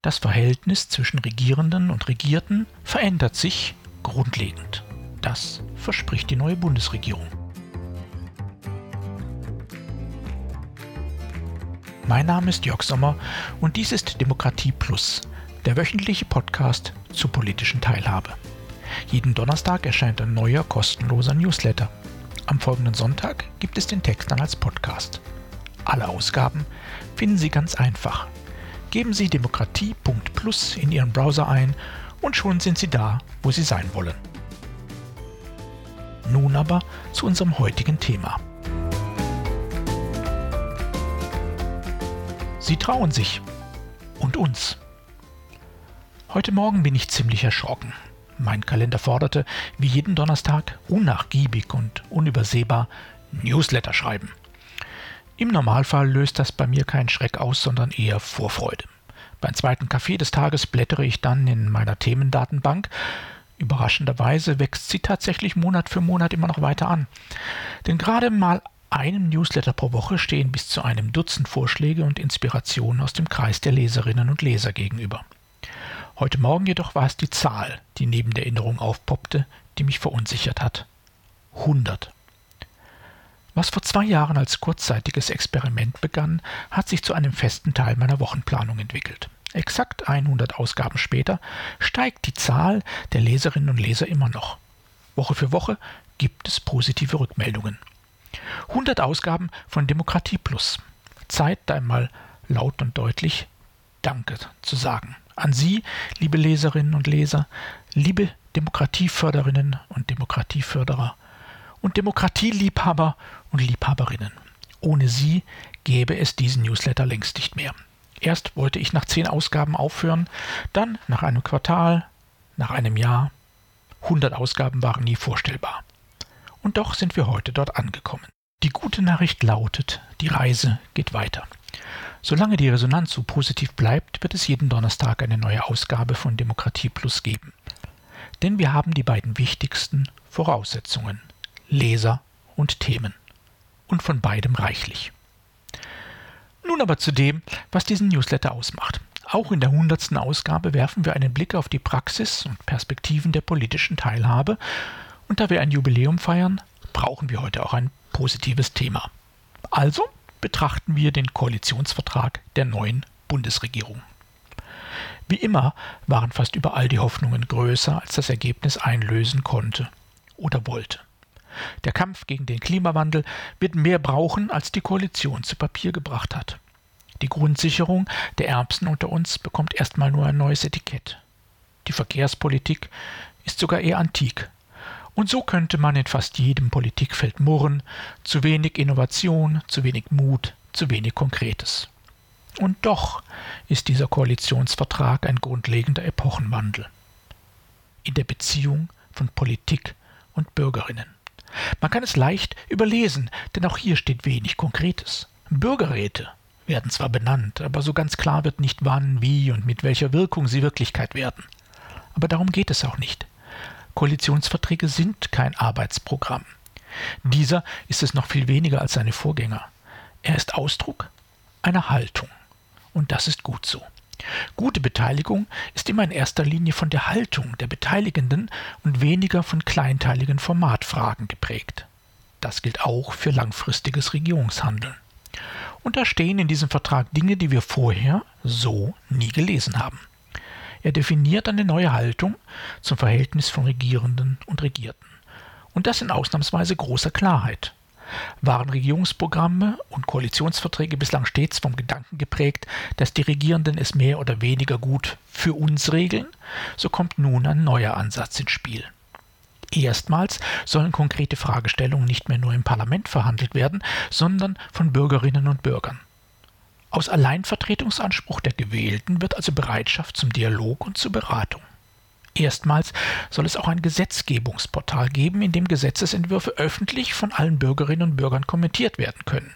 Das Verhältnis zwischen Regierenden und Regierten verändert sich grundlegend. Das verspricht die neue Bundesregierung. Mein Name ist Jörg Sommer und dies ist Demokratie Plus, der wöchentliche Podcast zur politischen Teilhabe. Jeden Donnerstag erscheint ein neuer kostenloser Newsletter. Am folgenden Sonntag gibt es den Text dann als Podcast. Alle Ausgaben finden Sie ganz einfach. Geben Sie demokratie.plus in Ihren Browser ein und schon sind Sie da, wo Sie sein wollen. Nun aber zu unserem heutigen Thema. Sie trauen sich. Und uns. Heute Morgen bin ich ziemlich erschrocken. Mein Kalender forderte, wie jeden Donnerstag, unnachgiebig und unübersehbar Newsletter schreiben. Im Normalfall löst das bei mir keinen Schreck aus, sondern eher Vorfreude. Beim zweiten Kaffee des Tages blättere ich dann in meiner Themendatenbank. Überraschenderweise wächst sie tatsächlich Monat für Monat immer noch weiter an. Denn gerade mal einem Newsletter pro Woche stehen bis zu einem Dutzend Vorschläge und Inspirationen aus dem Kreis der Leserinnen und Leser gegenüber. Heute Morgen jedoch war es die Zahl, die neben der Erinnerung aufpoppte, die mich verunsichert hat. 100. Was vor zwei Jahren als kurzzeitiges Experiment begann, hat sich zu einem festen Teil meiner Wochenplanung entwickelt. Exakt 100 Ausgaben später steigt die Zahl der Leserinnen und Leser immer noch. Woche für Woche gibt es positive Rückmeldungen. 100 Ausgaben von Demokratie Plus. Zeit, einmal laut und deutlich Danke zu sagen. An Sie, liebe Leserinnen und Leser, liebe Demokratieförderinnen und Demokratieförderer und Demokratieliebhaber und Liebhaberinnen. Ohne Sie gäbe es diesen Newsletter längst nicht mehr. Erst wollte ich nach zehn Ausgaben aufhören, dann nach einem Quartal, nach einem Jahr. 100 Ausgaben waren nie vorstellbar. Und doch sind wir heute dort angekommen. Die gute Nachricht lautet, die Reise geht weiter. Solange die Resonanz so positiv bleibt, wird es jeden Donnerstag eine neue Ausgabe von Demokratie Plus geben. Denn wir haben die beiden wichtigsten Voraussetzungen Leser und Themen. Und von beidem reichlich. Nun aber zu dem, was diesen Newsletter ausmacht. Auch in der hundertsten Ausgabe werfen wir einen Blick auf die Praxis und Perspektiven der politischen Teilhabe. Und da wir ein Jubiläum feiern, brauchen wir heute auch ein positives Thema. Also betrachten wir den Koalitionsvertrag der neuen Bundesregierung. Wie immer waren fast überall die Hoffnungen größer, als das Ergebnis einlösen konnte oder wollte. Der Kampf gegen den Klimawandel wird mehr brauchen, als die Koalition zu Papier gebracht hat. Die Grundsicherung der Ärmsten unter uns bekommt erstmal nur ein neues Etikett. Die Verkehrspolitik ist sogar eher antik. Und so könnte man in fast jedem Politikfeld murren, zu wenig Innovation, zu wenig Mut, zu wenig Konkretes. Und doch ist dieser Koalitionsvertrag ein grundlegender Epochenwandel in der Beziehung von Politik und Bürgerinnen. Man kann es leicht überlesen, denn auch hier steht wenig Konkretes. Bürgerräte werden zwar benannt, aber so ganz klar wird nicht wann, wie und mit welcher Wirkung sie Wirklichkeit werden. Aber darum geht es auch nicht. Koalitionsverträge sind kein Arbeitsprogramm. Dieser ist es noch viel weniger als seine Vorgänger. Er ist Ausdruck einer Haltung. Und das ist gut so. Gute Beteiligung ist immer in erster Linie von der Haltung der Beteiligenden und weniger von kleinteiligen Formatfragen geprägt. Das gilt auch für langfristiges Regierungshandeln. Und da stehen in diesem Vertrag Dinge, die wir vorher so nie gelesen haben. Er definiert eine neue Haltung zum Verhältnis von Regierenden und Regierten. Und das in ausnahmsweise großer Klarheit. Waren Regierungsprogramme und Koalitionsverträge bislang stets vom Gedanken geprägt, dass die Regierenden es mehr oder weniger gut für uns regeln, so kommt nun ein neuer Ansatz ins Spiel. Erstmals sollen konkrete Fragestellungen nicht mehr nur im Parlament verhandelt werden, sondern von Bürgerinnen und Bürgern. Aus Alleinvertretungsanspruch der Gewählten wird also Bereitschaft zum Dialog und zur Beratung. Erstmals soll es auch ein Gesetzgebungsportal geben, in dem Gesetzesentwürfe öffentlich von allen Bürgerinnen und Bürgern kommentiert werden können.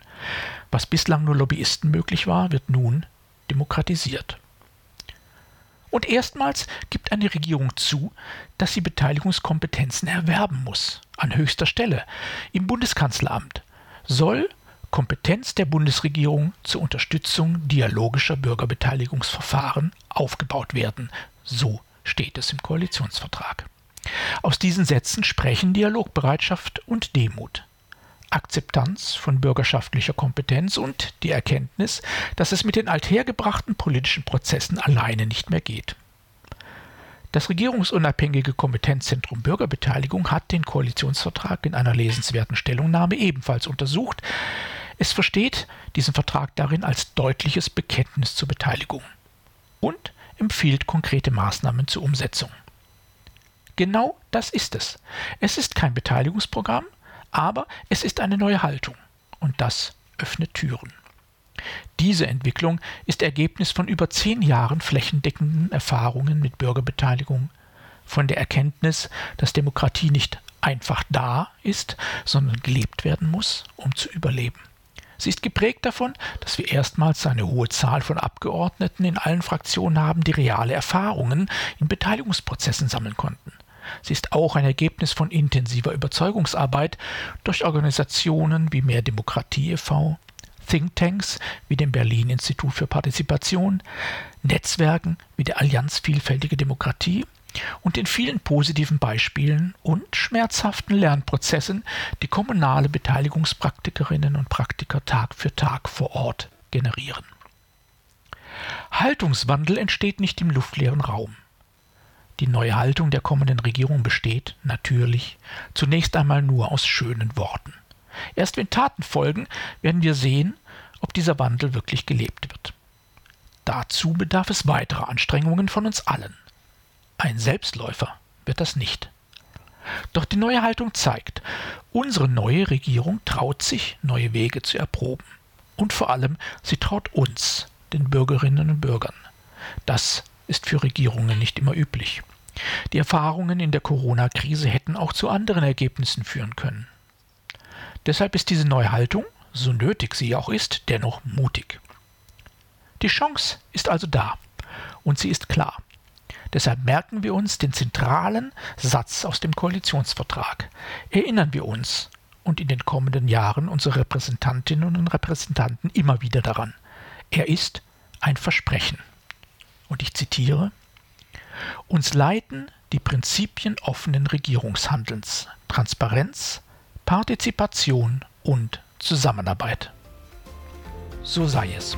Was bislang nur Lobbyisten möglich war, wird nun demokratisiert. Und erstmals gibt eine Regierung zu, dass sie Beteiligungskompetenzen erwerben muss, an höchster Stelle, im Bundeskanzleramt, soll Kompetenz der Bundesregierung zur Unterstützung dialogischer Bürgerbeteiligungsverfahren aufgebaut werden. So steht es im Koalitionsvertrag. Aus diesen Sätzen sprechen Dialogbereitschaft und Demut. Akzeptanz von bürgerschaftlicher Kompetenz und die Erkenntnis, dass es mit den althergebrachten politischen Prozessen alleine nicht mehr geht. Das regierungsunabhängige Kompetenzzentrum Bürgerbeteiligung hat den Koalitionsvertrag in einer lesenswerten Stellungnahme ebenfalls untersucht. Es versteht diesen Vertrag darin als deutliches Bekenntnis zur Beteiligung und empfiehlt konkrete Maßnahmen zur Umsetzung. Genau das ist es. Es ist kein Beteiligungsprogramm, aber es ist eine neue Haltung und das öffnet Türen. Diese Entwicklung ist Ergebnis von über zehn Jahren flächendeckenden Erfahrungen mit Bürgerbeteiligung, von der Erkenntnis, dass Demokratie nicht einfach da ist, sondern gelebt werden muss, um zu überleben. Sie ist geprägt davon, dass wir erstmals eine hohe Zahl von Abgeordneten in allen Fraktionen haben, die reale Erfahrungen in Beteiligungsprozessen sammeln konnten. Sie ist auch ein Ergebnis von intensiver Überzeugungsarbeit durch Organisationen wie Mehr Demokratie e.V., Thinktanks wie dem Berlin Institut für Partizipation, Netzwerken wie der Allianz Vielfältige Demokratie und den vielen positiven Beispielen und schmerzhaften Lernprozessen, die kommunale Beteiligungspraktikerinnen und Praktiker Tag für Tag vor Ort generieren. Haltungswandel entsteht nicht im luftleeren Raum. Die neue Haltung der kommenden Regierung besteht, natürlich, zunächst einmal nur aus schönen Worten. Erst wenn Taten folgen, werden wir sehen, ob dieser Wandel wirklich gelebt wird. Dazu bedarf es weiterer Anstrengungen von uns allen. Ein Selbstläufer wird das nicht. Doch die neue Haltung zeigt, unsere neue Regierung traut sich, neue Wege zu erproben. Und vor allem, sie traut uns, den Bürgerinnen und Bürgern. Das ist für Regierungen nicht immer üblich. Die Erfahrungen in der Corona-Krise hätten auch zu anderen Ergebnissen führen können. Deshalb ist diese neue Haltung, so nötig sie auch ist, dennoch mutig. Die Chance ist also da und sie ist klar. Deshalb merken wir uns den zentralen Satz aus dem Koalitionsvertrag. Erinnern wir uns und in den kommenden Jahren unsere Repräsentantinnen und Repräsentanten immer wieder daran. Er ist ein Versprechen. Und ich zitiere Uns leiten die Prinzipien offenen Regierungshandelns, Transparenz, Partizipation und Zusammenarbeit. So sei es.